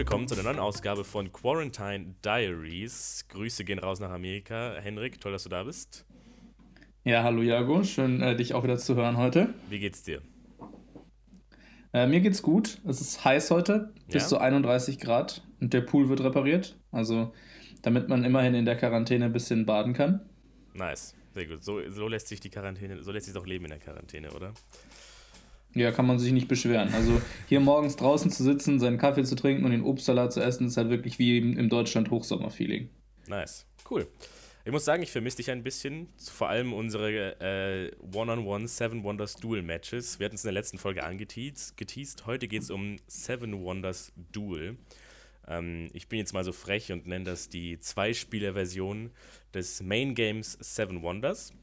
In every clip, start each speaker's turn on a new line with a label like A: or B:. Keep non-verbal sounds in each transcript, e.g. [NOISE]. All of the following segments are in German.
A: Willkommen zu einer neuen Ausgabe von Quarantine Diaries. Grüße gehen raus nach Amerika. Henrik, toll, dass du da bist.
B: Ja, hallo Jago, schön äh, dich auch wieder zu hören heute.
A: Wie geht's dir?
B: Äh, mir geht's gut. Es ist heiß heute, bis ja? zu 31 Grad und der Pool wird repariert. Also, damit man immerhin in der Quarantäne ein bisschen baden kann.
A: Nice, sehr gut. So, so lässt sich die Quarantäne, so lässt sich auch leben in der Quarantäne, oder?
B: Ja, kann man sich nicht beschweren. Also hier morgens draußen zu sitzen, seinen Kaffee zu trinken und den Obstsalat zu essen, ist halt wirklich wie im Deutschland Hochsommer-Feeling.
A: Nice, cool. Ich muss sagen, ich vermisse dich ein bisschen. Vor allem unsere äh, One-on-One Seven Wonders Duel Matches. Wir hatten es in der letzten Folge angeteased. Geteased. Heute geht es um Seven Wonders Duel. Ähm, ich bin jetzt mal so frech und nenne das die Zwei-Spieler-Version des Main Games Seven Wonders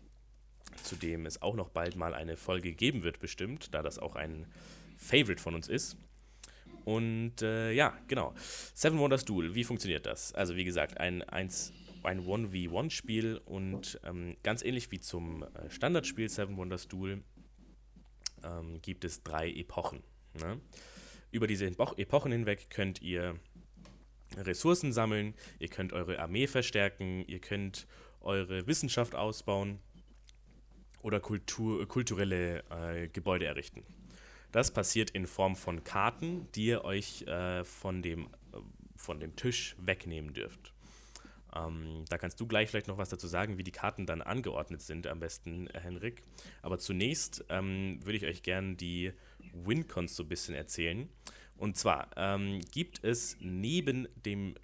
A: zu dem es auch noch bald mal eine Folge geben wird, bestimmt, da das auch ein Favorite von uns ist. Und äh, ja, genau. Seven Wonders Duel, wie funktioniert das? Also, wie gesagt, ein, eins, ein 1v1-Spiel und ähm, ganz ähnlich wie zum äh, Standardspiel Seven Wonders Duel ähm, gibt es drei Epochen. Ne? Über diese Epochen hinweg könnt ihr Ressourcen sammeln, ihr könnt eure Armee verstärken, ihr könnt eure Wissenschaft ausbauen oder Kultur, kulturelle äh, Gebäude errichten. Das passiert in Form von Karten, die ihr euch äh, von, dem, äh, von dem Tisch wegnehmen dürft. Ähm, da kannst du gleich vielleicht noch was dazu sagen, wie die Karten dann angeordnet sind, am besten, äh, Henrik. Aber zunächst ähm, würde ich euch gerne die Wincons so ein bisschen erzählen. Und zwar ähm, gibt es neben dem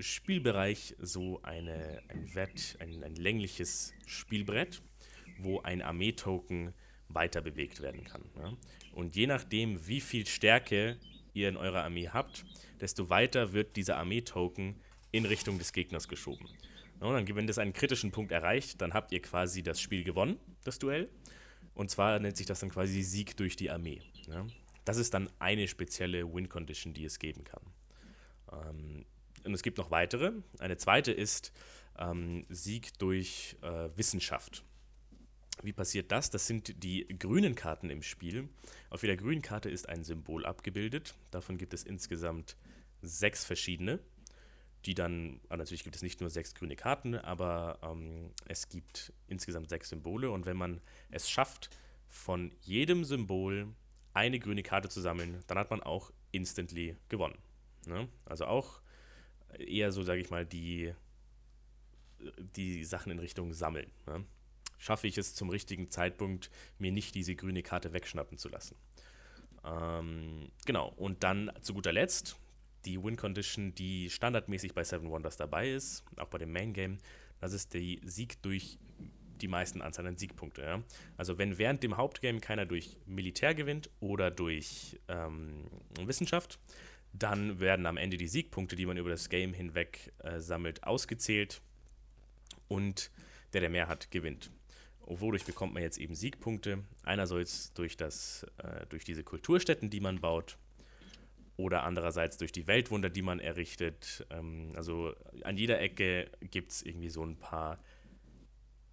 A: Spielbereich so eine, ein, Wett, ein, ein längliches Spielbrett wo ein Armeetoken weiter bewegt werden kann. Ja? Und je nachdem, wie viel Stärke ihr in eurer Armee habt, desto weiter wird dieser Armeetoken in Richtung des Gegners geschoben. Und dann, wenn das einen kritischen Punkt erreicht, dann habt ihr quasi das Spiel gewonnen, das Duell. Und zwar nennt sich das dann quasi Sieg durch die Armee. Ja? Das ist dann eine spezielle Win-Condition, die es geben kann. Ähm, und es gibt noch weitere. Eine zweite ist ähm, Sieg durch äh, Wissenschaft. Wie passiert das? Das sind die grünen Karten im Spiel. Auf jeder grünen Karte ist ein Symbol abgebildet. Davon gibt es insgesamt sechs verschiedene. Die dann, ah, natürlich gibt es nicht nur sechs grüne Karten, aber ähm, es gibt insgesamt sechs Symbole. Und wenn man es schafft, von jedem Symbol eine grüne Karte zu sammeln, dann hat man auch instantly gewonnen. Ne? Also auch eher so, sage ich mal, die, die Sachen in Richtung Sammeln. Ne? Schaffe ich es zum richtigen Zeitpunkt, mir nicht diese grüne Karte wegschnappen zu lassen. Ähm, genau, und dann zu guter Letzt die Win-Condition, die standardmäßig bei Seven Wonders dabei ist, auch bei dem Main Game, das ist der Sieg durch die meisten Anzahl an Siegpunkte. Ja? Also wenn während dem Hauptgame keiner durch Militär gewinnt oder durch ähm, Wissenschaft, dann werden am Ende die Siegpunkte, die man über das Game hinweg äh, sammelt, ausgezählt und der, der mehr hat, gewinnt. Wodurch bekommt man jetzt eben Siegpunkte? Einerseits durch, das, äh, durch diese Kulturstätten, die man baut, oder andererseits durch die Weltwunder, die man errichtet. Ähm, also an jeder Ecke gibt es irgendwie so ein paar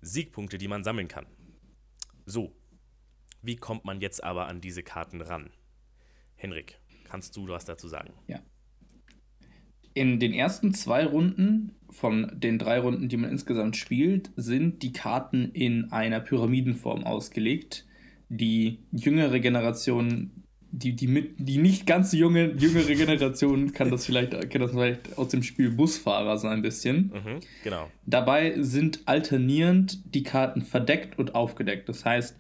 A: Siegpunkte, die man sammeln kann. So, wie kommt man jetzt aber an diese Karten ran? Henrik, kannst du was dazu sagen?
B: Ja. In den ersten zwei Runden von den drei Runden, die man insgesamt spielt, sind die Karten in einer Pyramidenform ausgelegt. Die jüngere Generation, die, die, mit, die nicht ganz junge, jüngere Generation kann das vielleicht, kennt das vielleicht aus dem Spiel Busfahrer so ein bisschen.
A: Mhm, genau.
B: Dabei sind alternierend die Karten verdeckt und aufgedeckt. Das heißt,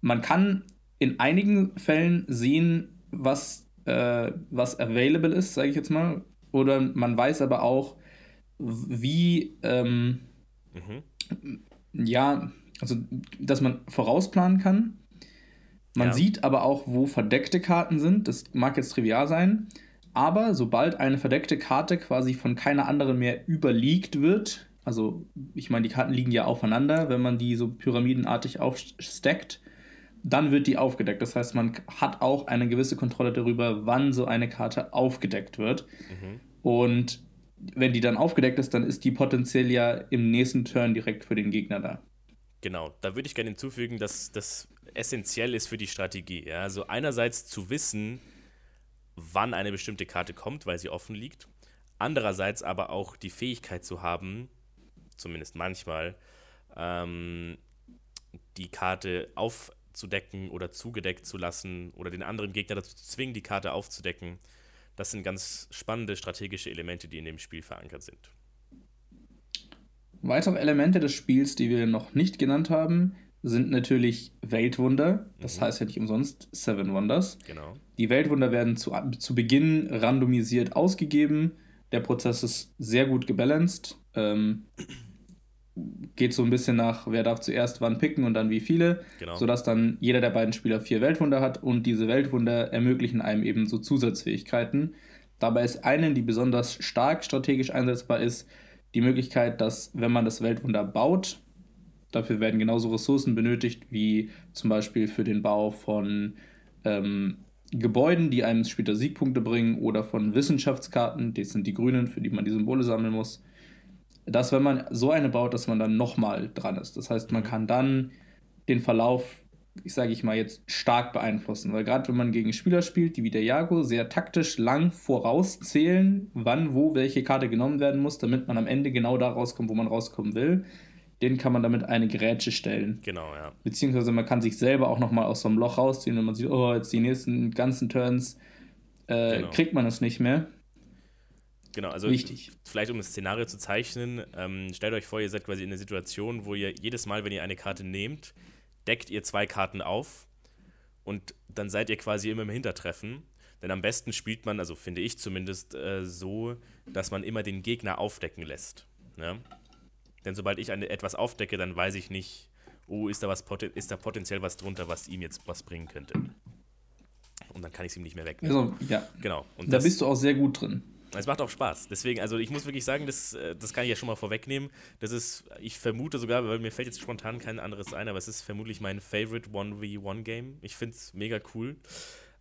B: man kann in einigen Fällen sehen, was, äh, was available ist, sage ich jetzt mal, oder man weiß aber auch, wie, ähm, mhm. ja, also, dass man vorausplanen kann. Man ja. sieht aber auch, wo verdeckte Karten sind. Das mag jetzt trivial sein. Aber sobald eine verdeckte Karte quasi von keiner anderen mehr überliegt wird, also ich meine, die Karten liegen ja aufeinander, wenn man die so pyramidenartig aufsteckt, dann wird die aufgedeckt. Das heißt, man hat auch eine gewisse Kontrolle darüber, wann so eine Karte aufgedeckt wird. Mhm. Und wenn die dann aufgedeckt ist, dann ist die potenziell ja im nächsten Turn direkt für den Gegner da.
A: Genau, da würde ich gerne hinzufügen, dass das essentiell ist für die Strategie. Ja? Also einerseits zu wissen, wann eine bestimmte Karte kommt, weil sie offen liegt. Andererseits aber auch die Fähigkeit zu haben, zumindest manchmal, ähm, die Karte aufzudecken oder zugedeckt zu lassen oder den anderen Gegner dazu zu zwingen, die Karte aufzudecken. Das sind ganz spannende strategische Elemente, die in dem Spiel verankert sind.
B: Weitere Elemente des Spiels, die wir noch nicht genannt haben, sind natürlich Weltwunder. Das mhm. heißt ja nicht umsonst Seven Wonders.
A: Genau.
B: Die Weltwunder werden zu, zu Beginn randomisiert ausgegeben. Der Prozess ist sehr gut gebalanced. Ähm, geht so ein bisschen nach, wer darf zuerst wann picken und dann wie viele, genau. sodass dann jeder der beiden Spieler vier Weltwunder hat und diese Weltwunder ermöglichen einem eben so Zusatzfähigkeiten. Dabei ist eine, die besonders stark strategisch einsetzbar ist, die Möglichkeit, dass wenn man das Weltwunder baut, dafür werden genauso Ressourcen benötigt wie zum Beispiel für den Bau von ähm, Gebäuden, die einem später Siegpunkte bringen, oder von Wissenschaftskarten, das sind die grünen, für die man die Symbole sammeln muss dass wenn man so eine baut, dass man dann nochmal dran ist. Das heißt, man mhm. kann dann den Verlauf, ich sage ich mal jetzt, stark beeinflussen. Weil gerade wenn man gegen Spieler spielt, die wie der Jago sehr taktisch lang vorauszählen, wann, wo, welche Karte genommen werden muss, damit man am Ende genau da rauskommt, wo man rauskommen will, den kann man damit eine Grätsche stellen.
A: Genau, ja.
B: Beziehungsweise man kann sich selber auch nochmal aus so einem Loch rausziehen, wenn man sieht, oh, jetzt die nächsten ganzen Turns äh, genau. kriegt man es nicht mehr.
A: Genau, also Wichtig. vielleicht um das Szenario zu zeichnen, ähm, stellt euch vor, ihr seid quasi in einer Situation, wo ihr jedes Mal, wenn ihr eine Karte nehmt, deckt ihr zwei Karten auf und dann seid ihr quasi immer im Hintertreffen. Denn am besten spielt man, also finde ich zumindest, äh, so, dass man immer den Gegner aufdecken lässt. Ja? Denn sobald ich eine, etwas aufdecke, dann weiß ich nicht, oh, ist da, was, ist da potenziell was drunter, was ihm jetzt was bringen könnte. Und dann kann ich es ihm nicht mehr wegnehmen.
B: Also, ja.
A: Genau. Und
B: da das, bist du auch sehr gut drin.
A: Es macht auch Spaß. Deswegen, also ich muss wirklich sagen, das, äh, das kann ich ja schon mal vorwegnehmen. Das ist, ich vermute sogar, weil mir fällt jetzt spontan kein anderes ein, aber es ist vermutlich mein Favorite 1v1-Game. Ich finde es mega cool.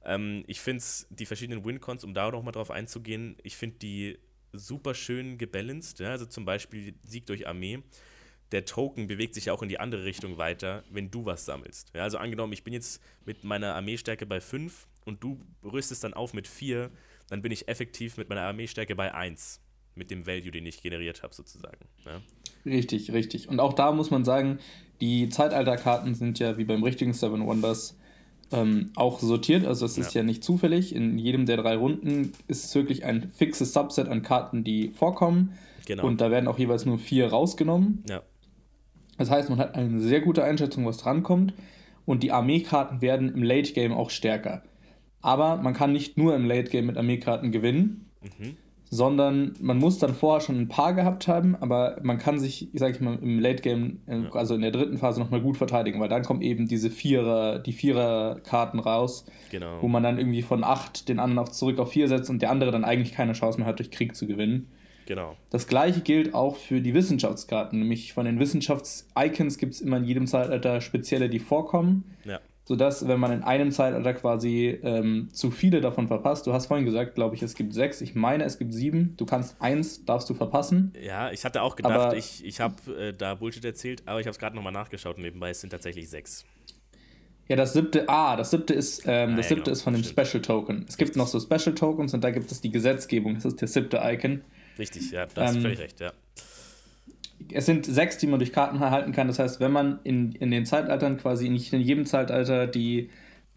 A: Ähm, ich finde es, die verschiedenen Wincons, um da nochmal drauf einzugehen, ich finde die super schön gebalanced. Ja? Also zum Beispiel Sieg durch Armee. Der Token bewegt sich ja auch in die andere Richtung weiter, wenn du was sammelst. Ja? Also angenommen, ich bin jetzt mit meiner Armeestärke bei 5 und du rüstest dann auf mit 4 dann bin ich effektiv mit meiner Armeestärke bei 1. Mit dem Value, den ich generiert habe, sozusagen. Ja?
B: Richtig, richtig. Und auch da muss man sagen, die Zeitalterkarten sind ja wie beim richtigen Seven Wonders ähm, auch sortiert. Also es ist ja. ja nicht zufällig. In jedem der drei Runden ist es wirklich ein fixes Subset an Karten, die vorkommen. Genau. Und da werden auch jeweils nur vier rausgenommen.
A: Ja.
B: Das heißt, man hat eine sehr gute Einschätzung, was drankommt. Und die Armeekarten werden im Late Game auch stärker. Aber man kann nicht nur im Late Game mit Armeekarten gewinnen, mhm. sondern man muss dann vorher schon ein paar gehabt haben, aber man kann sich, sag ich mal, im Late Game, äh, ja. also in der dritten Phase nochmal gut verteidigen, weil dann kommen eben diese Vierer, die Vierer-Karten raus,
A: genau.
B: wo man dann irgendwie von acht den anderen auf, zurück auf vier setzt und der andere dann eigentlich keine Chance mehr hat, durch Krieg zu gewinnen.
A: Genau.
B: Das gleiche gilt auch für die Wissenschaftskarten. Nämlich von den Wissenschafts-Icons gibt es immer in jedem Zeitalter spezielle, die vorkommen.
A: Ja
B: sodass, wenn man in einem Zeitalter quasi ähm, zu viele davon verpasst, du hast vorhin gesagt, glaube ich, es gibt sechs, ich meine, es gibt sieben, du kannst eins, darfst du verpassen.
A: Ja, ich hatte auch gedacht, aber, ich, ich habe äh, da Bullshit erzählt, aber ich habe es gerade nochmal nachgeschaut und nebenbei, es sind tatsächlich sechs.
B: Ja, das siebte, ah, das siebte ist, ähm, ah, das siebte genau, ist von dem stimmt. Special Token. Es gibt noch so Special Tokens und da gibt es die Gesetzgebung, das ist der siebte Icon.
A: Richtig, ja, da hast ähm, völlig recht, ja
B: es sind sechs, die man durch Karten erhalten kann. Das heißt, wenn man in, in den Zeitaltern quasi nicht in jedem Zeitalter die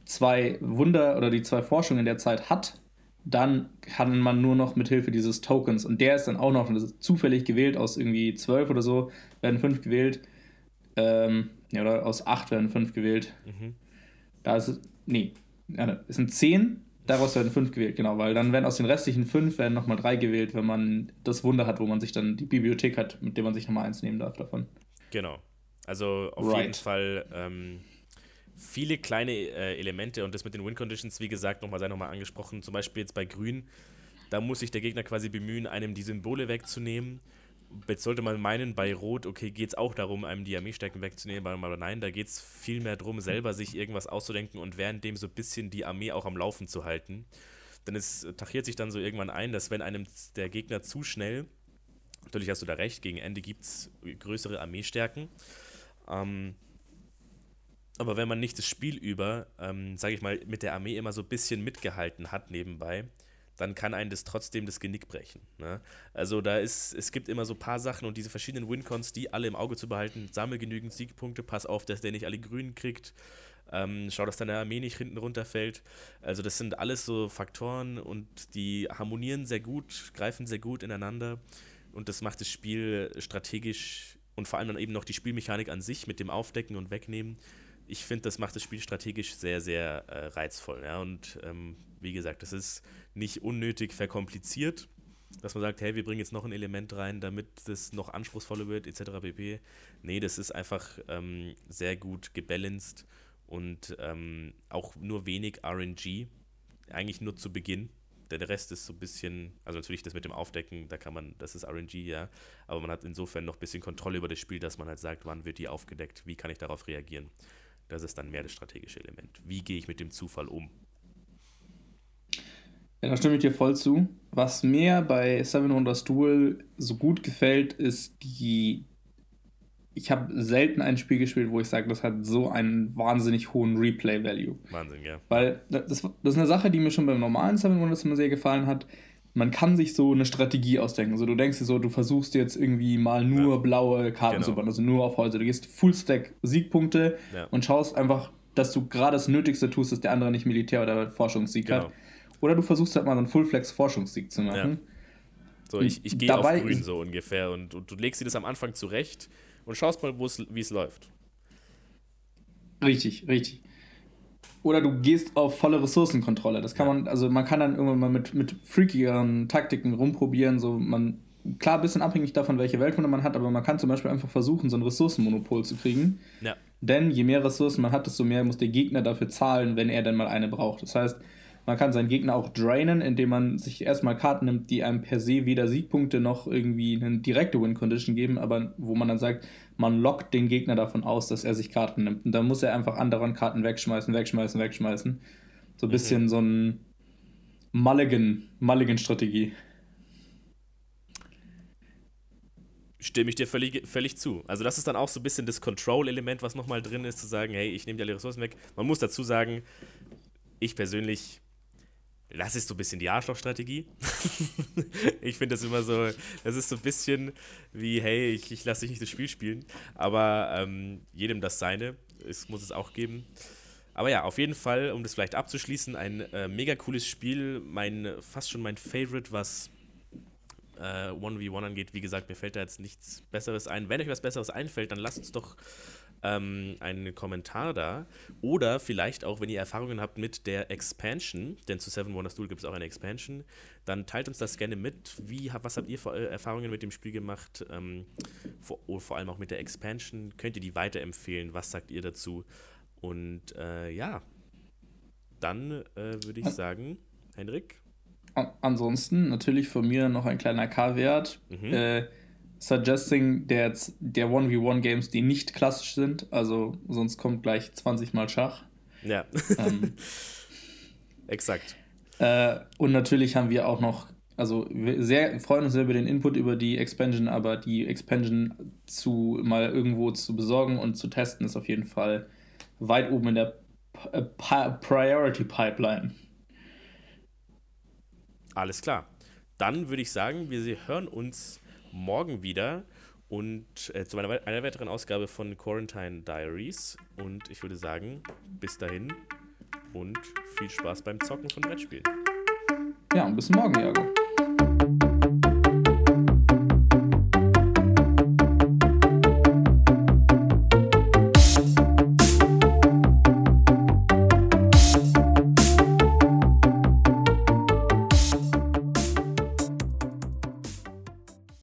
B: zwei Wunder oder die zwei Forschungen der Zeit hat, dann kann man nur noch mit Hilfe dieses Tokens und der ist dann auch noch zufällig gewählt aus irgendwie zwölf oder so werden fünf gewählt ähm, ja, oder aus acht werden fünf gewählt. Mhm. Da ist es, nee, es sind zehn Daraus werden fünf gewählt, genau, weil dann werden aus den restlichen fünf werden nochmal drei gewählt, wenn man das Wunder hat, wo man sich dann die Bibliothek hat, mit der man sich nochmal eins nehmen darf davon.
A: Genau. Also auf right. jeden Fall ähm, viele kleine äh, Elemente und das mit den Win Conditions, wie gesagt, nochmal sei nochmal angesprochen. Zum Beispiel jetzt bei Grün, da muss sich der Gegner quasi bemühen, einem die Symbole wegzunehmen Jetzt sollte man meinen, bei Rot, okay, geht es auch darum, einem die Armeestärken wegzunehmen, aber nein, da geht es vielmehr darum, selber sich irgendwas auszudenken und währenddem so ein bisschen die Armee auch am Laufen zu halten. Denn es tachiert sich dann so irgendwann ein, dass wenn einem der Gegner zu schnell, natürlich hast du da recht, gegen Ende gibt es größere Armeestärken, ähm, Aber wenn man nicht das Spiel über, ähm, sage ich mal, mit der Armee immer so ein bisschen mitgehalten hat nebenbei, dann kann einen das trotzdem das Genick brechen. Ne? Also da ist, es gibt immer so ein paar Sachen und diese verschiedenen Wincons, die alle im Auge zu behalten, sammel genügend Siegpunkte, pass auf, dass der nicht alle Grünen kriegt, ähm, schau, dass deine Armee nicht hinten runterfällt. Also das sind alles so Faktoren und die harmonieren sehr gut, greifen sehr gut ineinander und das macht das Spiel strategisch und vor allem dann eben noch die Spielmechanik an sich mit dem Aufdecken und Wegnehmen. Ich finde, das macht das Spiel strategisch sehr, sehr äh, reizvoll. Ja? Und ähm, wie gesagt, das ist nicht unnötig verkompliziert, dass man sagt, hey, wir bringen jetzt noch ein Element rein, damit das noch anspruchsvoller wird, etc. pp. Nee, das ist einfach ähm, sehr gut gebalanced und ähm, auch nur wenig RNG, eigentlich nur zu Beginn. Der Rest ist so ein bisschen, also natürlich das mit dem Aufdecken, da kann man, das ist RNG, ja, aber man hat insofern noch ein bisschen Kontrolle über das Spiel, dass man halt sagt, wann wird die aufgedeckt, wie kann ich darauf reagieren. Das ist dann mehr das strategische Element. Wie gehe ich mit dem Zufall um?
B: Ja, da stimme ich dir voll zu. Was mir bei Seven Wonders Duel so gut gefällt, ist die. Ich habe selten ein Spiel gespielt, wo ich sage, das hat so einen wahnsinnig hohen Replay-Value.
A: Wahnsinn, ja.
B: Weil das, das ist eine Sache, die mir schon beim normalen Seven Wonders immer sehr gefallen hat. Man kann sich so eine Strategie ausdenken. Also du denkst dir so, du versuchst jetzt irgendwie mal nur ja. blaue Karten genau. zu bauen, also nur auf Häuser. Du gehst Full-Stack Siegpunkte ja. und schaust einfach, dass du gerade das Nötigste tust, dass der andere nicht Militär- oder Forschungssieg genau. hat. Oder du versuchst halt mal so einen Full-Flex-Forschungssieg zu machen. Ja.
A: So, ich, ich gehe auf grün so ungefähr und, und, du legst dir das am Anfang zurecht und schaust mal, wie es läuft.
B: Richtig, richtig. Oder du gehst auf volle Ressourcenkontrolle. Das kann ja. man, also man kann dann irgendwann mal mit, mit freakigeren Taktiken rumprobieren. So man, klar, ein bisschen abhängig davon, welche Weltwunde man hat, aber man kann zum Beispiel einfach versuchen, so ein Ressourcenmonopol zu kriegen.
A: Ja.
B: Denn je mehr Ressourcen man hat, desto mehr muss der Gegner dafür zahlen, wenn er dann mal eine braucht. Das heißt, man kann seinen Gegner auch drainen, indem man sich erstmal Karten nimmt, die einem per se weder Siegpunkte noch irgendwie eine direkte Win-Condition geben, aber wo man dann sagt, man lockt den Gegner davon aus, dass er sich Karten nimmt. Und dann muss er einfach anderen Karten wegschmeißen, wegschmeißen, wegschmeißen. So ein mhm. bisschen so ein Mulligan, Mulligan-Strategie.
A: Stimme ich dir völlig, völlig zu. Also, das ist dann auch so ein bisschen das Control-Element, was nochmal drin ist, zu sagen, hey, ich nehme dir alle Ressourcen weg. Man muss dazu sagen, ich persönlich das ist so ein bisschen die Arschlochstrategie. [LAUGHS] ich finde das immer so, das ist so ein bisschen wie, hey, ich, ich lasse dich nicht das Spiel spielen. Aber ähm, jedem das seine. Es muss es auch geben. Aber ja, auf jeden Fall, um das vielleicht abzuschließen, ein äh, mega cooles Spiel. Mein, fast schon mein Favorite, was äh, 1v1 angeht. Wie gesagt, mir fällt da jetzt nichts Besseres ein. Wenn euch was Besseres einfällt, dann lasst uns doch ähm, einen Kommentar da. Oder vielleicht auch, wenn ihr Erfahrungen habt mit der Expansion, denn zu Seven Wonders Duel gibt es auch eine Expansion, dann teilt uns das gerne mit. Wie, was habt ihr für äh, Erfahrungen mit dem Spiel gemacht? Ähm, vor, oh, vor, allem auch mit der Expansion. Könnt ihr die weiterempfehlen? Was sagt ihr dazu? Und äh, ja, dann äh, würde ich sagen, Henrik.
B: Ansonsten natürlich von mir noch ein kleiner K-Wert. Mhm. Äh, suggesting der, der 1v1-Games, die nicht klassisch sind. Also sonst kommt gleich 20 Mal Schach.
A: Ja. Ähm, [LAUGHS] Exakt.
B: Äh, und natürlich haben wir auch noch, also wir sehr, freuen uns sehr über den Input über die Expansion, aber die Expansion zu mal irgendwo zu besorgen und zu testen ist auf jeden Fall weit oben in der P Priority Pipeline.
A: Alles klar. Dann würde ich sagen, wir hören uns morgen wieder und äh, zu einer, einer weiteren Ausgabe von Quarantine Diaries. Und ich würde sagen, bis dahin und viel Spaß beim Zocken von Brettspielen.
B: Ja, und bis morgen, Jago.